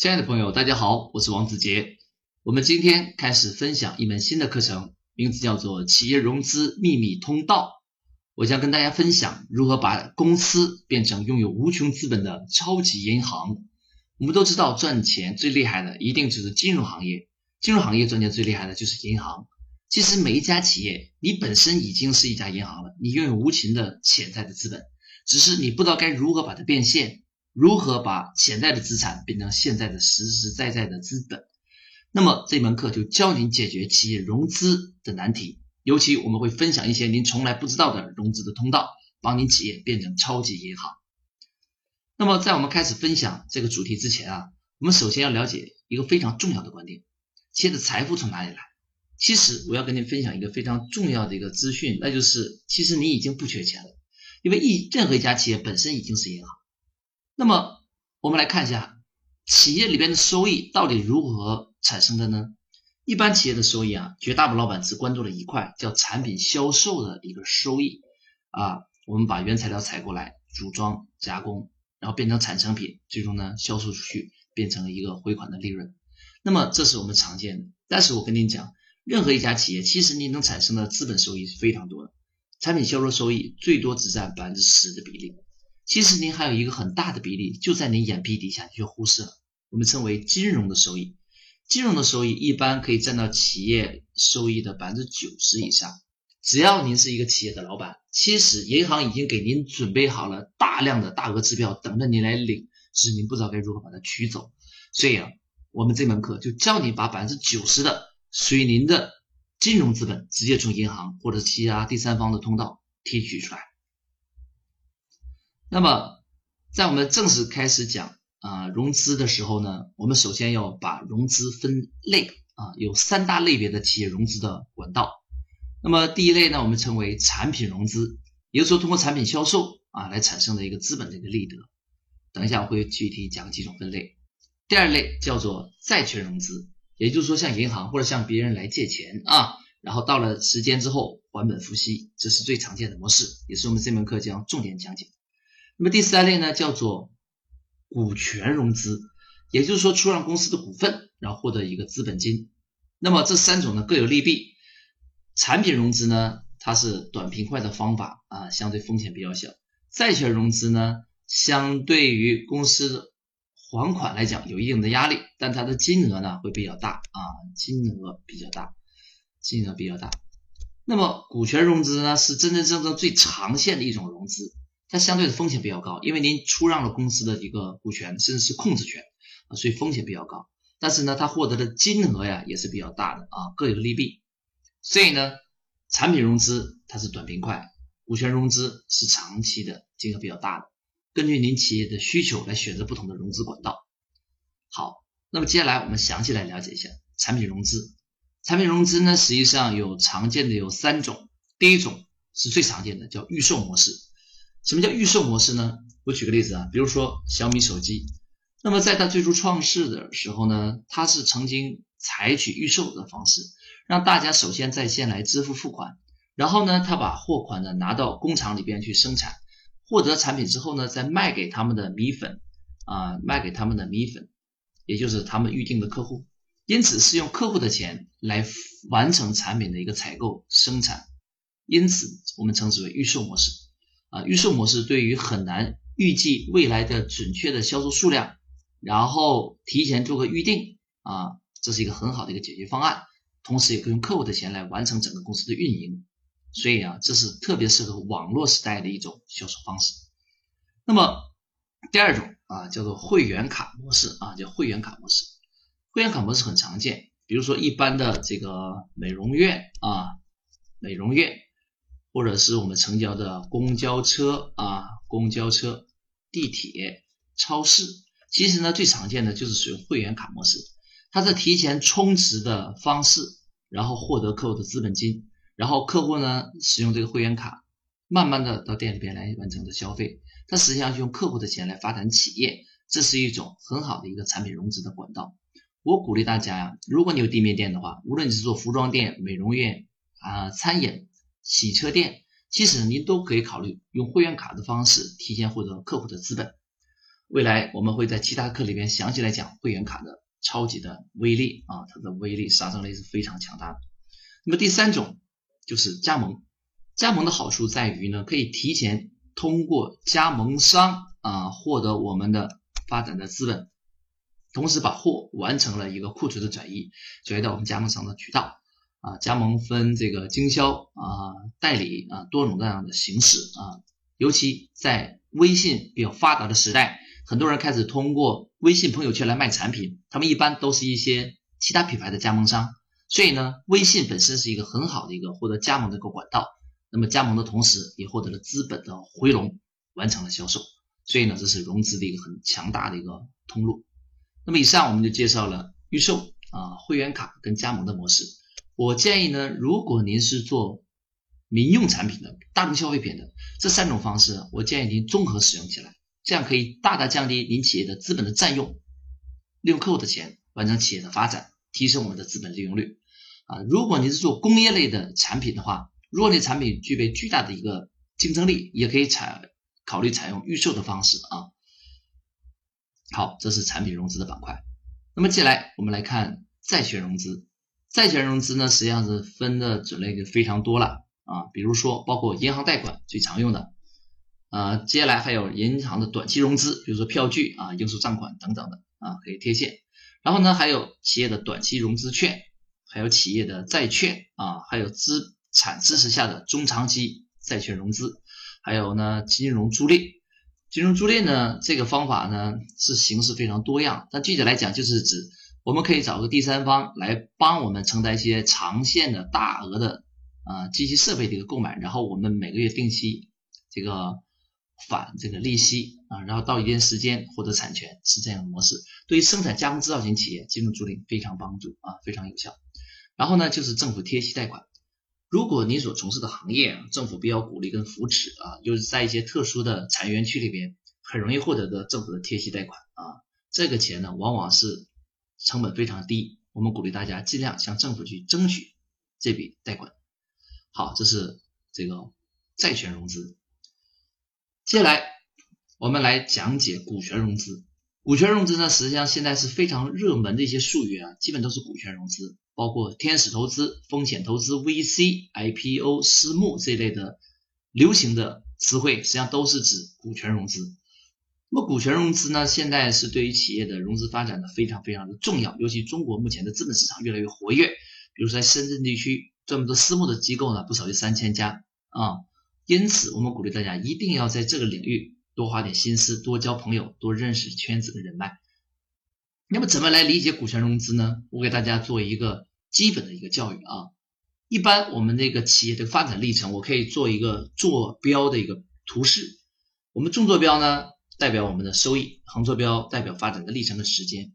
亲爱的朋友，大家好，我是王子杰。我们今天开始分享一门新的课程，名字叫做《企业融资秘密通道》。我将跟大家分享如何把公司变成拥有无穷资本的超级银行。我们都知道，赚钱最厉害的一定就是金融行业，金融行业赚钱最厉害的就是银行。其实每一家企业，你本身已经是一家银行了，你拥有无穷的潜在的资本，只是你不知道该如何把它变现。如何把潜在的资产变成现在的实实在在的资本？那么这门课就教您解决企业融资的难题，尤其我们会分享一些您从来不知道的融资的通道，帮您企业变成超级银行。那么在我们开始分享这个主题之前啊，我们首先要了解一个非常重要的观点：企业的财富从哪里来？其实我要跟您分享一个非常重要的一个资讯，那就是其实你已经不缺钱了，因为一任何一家企业本身已经是银行。那么我们来看一下企业里边的收益到底如何产生的呢？一般企业的收益啊，绝大部分老板只关注了一块，叫产品销售的一个收益啊。我们把原材料采过来，组装加工，然后变成产成品，最终呢销售出去，变成了一个回款的利润。那么这是我们常见的。但是我跟您讲，任何一家企业，其实你能产生的资本收益是非常多的，产品销售收益最多只占百分之十的比例。其实您还有一个很大的比例就在您眼皮底下，你却忽视了。我们称为金融的收益，金融的收益一般可以占到企业收益的百分之九十以上。只要您是一个企业的老板，其实银行已经给您准备好了大量的大额支票等着您来领，只是您不知道该如何把它取走。所以啊，我们这门课就教你把百分之九十的属于您的金融资本直接从银行或者其他第三方的通道提取出来。那么，在我们正式开始讲啊融资的时候呢，我们首先要把融资分类啊，有三大类别的企业融资的管道。那么第一类呢，我们称为产品融资，也就是说通过产品销售啊来产生的一个资本的一个利得。等一下我会具体讲几种分类。第二类叫做债权融资，也就是说向银行或者向别人来借钱啊，然后到了时间之后还本付息，这是最常见的模式，也是我们这门课将重点讲解。那么第三类呢，叫做股权融资，也就是说出让公司的股份，然后获得一个资本金。那么这三种呢各有利弊。产品融资呢，它是短平快的方法啊，相对风险比较小。债权融资呢，相对于公司还款来讲有一定的压力，但它的金额呢会比较大啊，金额比较大，金额比较大。那么股权融资呢，是真真正正最长线的一种融资。它相对的风险比较高，因为您出让了公司的一个股权，甚至是控制权啊，所以风险比较高。但是呢，它获得的金额呀也是比较大的啊，各有利弊。所以呢，产品融资它是短平快，股权融资是长期的，金额比较大的。根据您企业的需求来选择不同的融资管道。好，那么接下来我们详细来了解一下产品融资。产品融资呢，实际上有常见的有三种，第一种是最常见的，叫预售模式。什么叫预售模式呢？我举个例子啊，比如说小米手机，那么在它最初创世的时候呢，它是曾经采取预售的方式，让大家首先在线来支付付款，然后呢，他把货款呢拿到工厂里边去生产，获得产品之后呢，再卖给他们的米粉啊，卖给他们的米粉，也就是他们预定的客户，因此是用客户的钱来完成产品的一个采购生产，因此我们称之为预售模式。啊，预售模式对于很难预计未来的准确的销售数量，然后提前做个预定啊，这是一个很好的一个解决方案。同时也可以用客户的钱来完成整个公司的运营，所以啊，这是特别适合网络时代的一种销售方式。那么第二种啊，叫做会员卡模式啊，叫会员卡模式。会员卡模式很常见，比如说一般的这个美容院啊，美容院。或者是我们成交的公交车啊，公交车、地铁、超市，其实呢最常见的就是使用会员卡模式，它是提前充值的方式，然后获得客户的资本金，然后客户呢使用这个会员卡，慢慢的到店里边来完成的消费，它实际上是用客户的钱来发展企业，这是一种很好的一个产品融资的管道。我鼓励大家呀，如果你有地面店的话，无论你是做服装店、美容院啊、餐饮。洗车店，其实您都可以考虑用会员卡的方式提前获得客户的资本。未来我们会在其他课里边详细来讲会员卡的超级的威力啊，它的威力杀伤力是非常强大的。那么第三种就是加盟，加盟的好处在于呢，可以提前通过加盟商啊获得我们的发展的资本，同时把货完成了一个库存的转移，转移到我们加盟商的渠道啊。加盟分这个经销啊、代理啊多种多样的形式啊，尤其在微信比较发达的时代。很多人开始通过微信朋友圈来卖产品，他们一般都是一些其他品牌的加盟商，所以呢，微信本身是一个很好的一个获得加盟的一个管道。那么加盟的同时，也获得了资本的回笼，完成了销售。所以呢，这是融资的一个很强大的一个通路。那么以上我们就介绍了预售啊、会员卡跟加盟的模式。我建议呢，如果您是做民用产品的、大众消费品的这三种方式，我建议您综合使用起来。这样可以大大降低您企业的资本的占用，利用客户的钱完成企业的发展，提升我们的资本利用率。啊，如果您是做工业类的产品的话，如果你产品具备巨大的一个竞争力，也可以采考虑采用预售的方式啊。好，这是产品融资的板块。那么接下来我们来看债权融资。债权融资呢，实际上是分的种类就非常多了啊，比如说包括银行贷款最常用的。呃，接下来还有银行的短期融资，比如说票据啊、应收账款等等的啊，可以贴现。然后呢，还有企业的短期融资券，还有企业的债券啊，还有资产支持下的中长期债券融资，还有呢金融租赁。金融租赁呢，这个方法呢是形式非常多样，但具体来讲就是指我们可以找个第三方来帮我们承担一些长线的大额的啊机器设备的一个购买，然后我们每个月定期这个。返这个利息啊，然后到一定时间获得产权是这样的模式。对于生产加工制造型企业，金融租赁非常帮助啊，非常有效。然后呢，就是政府贴息贷款。如果你所从事的行业啊，政府比较鼓励跟扶持啊，就是在一些特殊的产业园区里边，很容易获得的政府的贴息贷款啊，这个钱呢，往往是成本非常低。我们鼓励大家尽量向政府去争取这笔贷款。好，这是这个债权融资。接下来，我们来讲解股权融资。股权融资呢，实际上现在是非常热门的一些术语啊，基本都是股权融资，包括天使投资、风险投资、VC、IPO、私募这类的流行的词汇，实际上都是指股权融资。那么股权融资呢，现在是对于企业的融资发展的非常非常的重要，尤其中国目前的资本市场越来越活跃，比如说在深圳地区这么多私募的机构呢，不少于三千家啊。因此，我们鼓励大家一定要在这个领域多花点心思，多交朋友，多认识圈子的人脉。那么，怎么来理解股权融资呢？我给大家做一个基本的一个教育啊。一般我们这个企业的发展历程，我可以做一个坐标的一个图示。我们纵坐标呢，代表我们的收益；横坐标代表发展的历程的时间。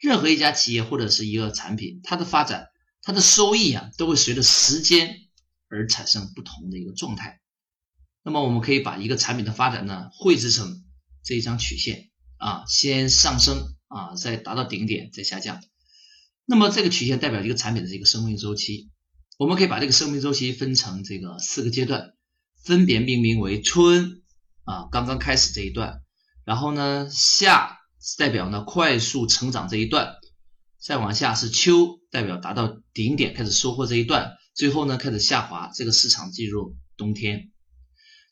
任何一家企业或者是一个产品，它的发展，它的收益啊，都会随着时间而产生不同的一个状态。那么我们可以把一个产品的发展呢绘制成这一张曲线啊，先上升啊，再达到顶点再下降。那么这个曲线代表一个产品的这个生命周期。我们可以把这个生命周期分成这个四个阶段，分别命名为春啊，刚刚开始这一段。然后呢，夏代表呢快速成长这一段，再往下是秋，代表达到顶点开始收获这一段，最后呢开始下滑，这个市场进入冬天。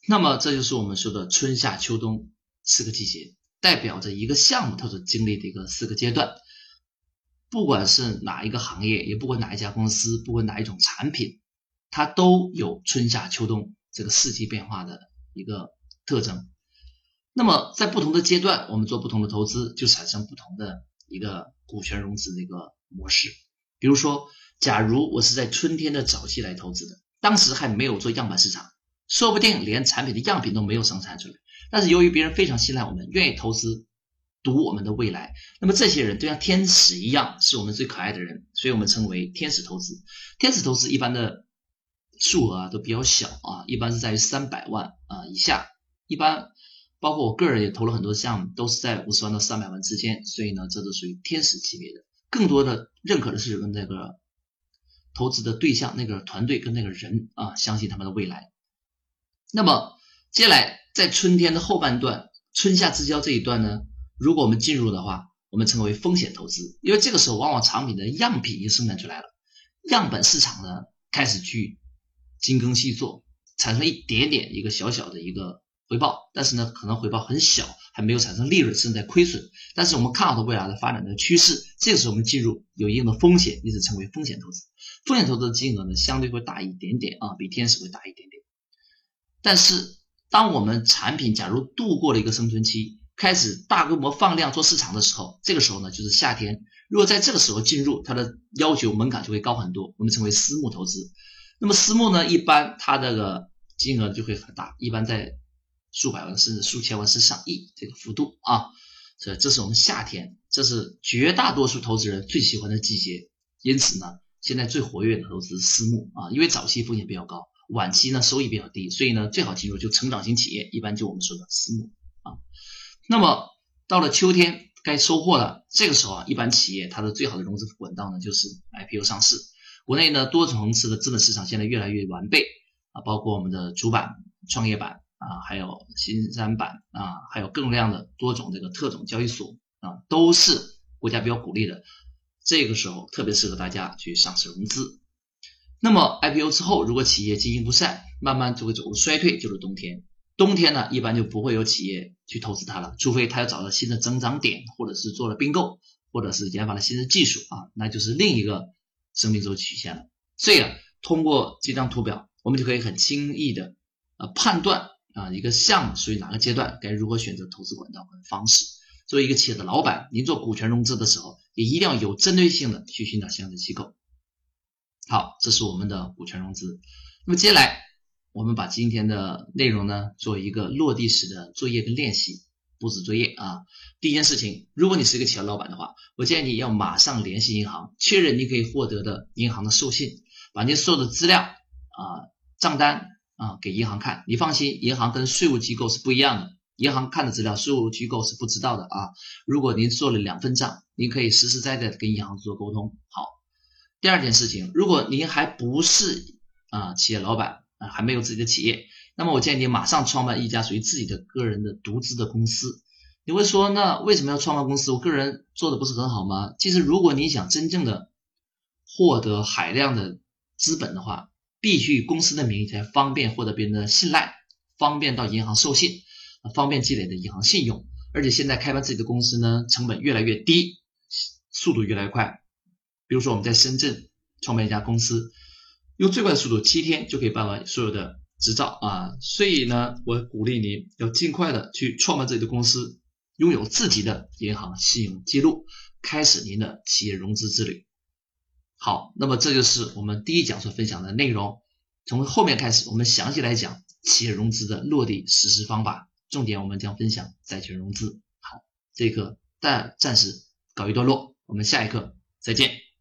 那么这就是我们说的春夏秋冬四个季节，代表着一个项目它所经历的一个四个阶段。不管是哪一个行业，也不管哪一家公司，不管哪一种产品，它都有春夏秋冬这个四季变化的一个特征。那么在不同的阶段，我们做不同的投资，就产生不同的一个股权融资的一个模式。比如说，假如我是在春天的早期来投资的，当时还没有做样板市场。说不定连产品的样品都没有生产出来，但是由于别人非常信赖我们，愿意投资，赌我们的未来，那么这些人就像天使一样，是我们最可爱的人，所以我们称为天使投资。天使投资一般的数额啊都比较小啊，一般是在于三百万啊以下，一般包括我个人也投了很多项目，都是在五十万到三百万之间，所以呢，这都属于天使级别的。更多的认可的是跟那个投资的对象、那个团队跟那个人啊，相信他们的未来。那么接下来在春天的后半段，春夏之交这一段呢，如果我们进入的话，我们称为风险投资，因为这个时候往往产品的样品已经生产出来了，样本市场呢开始去精耕细作，产生一点点一个小小的一个回报，但是呢可能回报很小，还没有产生利润，甚至在亏损。但是我们看好的未来的发展的趋势，这个时候我们进入有一定的风险，因此称为风险投资。风险投资的金额呢相对会大一点点啊，比天使会大一点点。但是当我们产品假如度过了一个生存期，开始大规模放量做市场的时候，这个时候呢就是夏天。如果在这个时候进入，它的要求门槛就会高很多，我们称为私募投资。那么私募呢，一般它这个金额就会很大，一般在数百万甚至数千万甚至上亿这个幅度啊。这这是我们夏天，这是绝大多数投资人最喜欢的季节。因此呢，现在最活跃的投资是私募啊，因为早期风险比较高，晚期呢收益比较低，所以呢最好进入就成长型企业，一般就我们说的私募啊。那么到了秋天该收获了，这个时候啊，一般企业它的最好的融资管道呢就是 IPO 上市。国内呢多层次的资本市场现在越来越完备啊，包括我们的主板、创业板啊，还有新三板啊，还有更量的多种这个特种交易所啊，都是国家比较鼓励的。这个时候特别适合大家去上市融资。那么 IPO 之后，如果企业经营不善，慢慢就会走入衰退，就是冬天。冬天呢，一般就不会有企业去投资它了，除非它要找到新的增长点，或者是做了并购，或者是研发了新的技术啊，那就是另一个生命周期曲线了。所以啊，通过这张图表，我们就可以很轻易的呃判断啊一个项目属于哪个阶段，该如何选择投资管道和方式。作为一个企业的老板，您做股权融资的时候，也一定要有针对性的去寻找相应的机构。好，这是我们的股权融资。那么接下来。我们把今天的内容呢做一个落地式的作业跟练习布置作业啊。第一件事情，如果你是一个企业老板的话，我建议你要马上联系银行，确认你可以获得的银行的授信，把你所有的资料啊账单啊给银行看。你放心，银行跟税务机构是不一样的，银行看的资料，税务机构是不知道的啊。如果您做了两份账，您可以实实在在的跟银行做沟通。好，第二件事情，如果您还不是啊企业老板。啊，还没有自己的企业，那么我建议你马上创办一家属于自己的个人的独资的公司。你会说，那为什么要创办公司？我个人做的不是很好吗？其实，如果你想真正的获得海量的资本的话，必须以公司的名义才方便获得别人的信赖，方便到银行授信，方便积累的银行信用。而且现在开办自己的公司呢，成本越来越低，速度越来越快。比如说我们在深圳创办一家公司。用最快的速度，七天就可以办完所有的执照啊！所以呢，我鼓励您要尽快的去创办自己的公司，拥有自己的银行信用记录，开始您的企业融资之旅。好，那么这就是我们第一讲所分享的内容。从后面开始，我们详细来讲企业融资的落地实施方法，重点我们将分享债权融资。好，这一课暂暂时告一段落，我们下一课再见。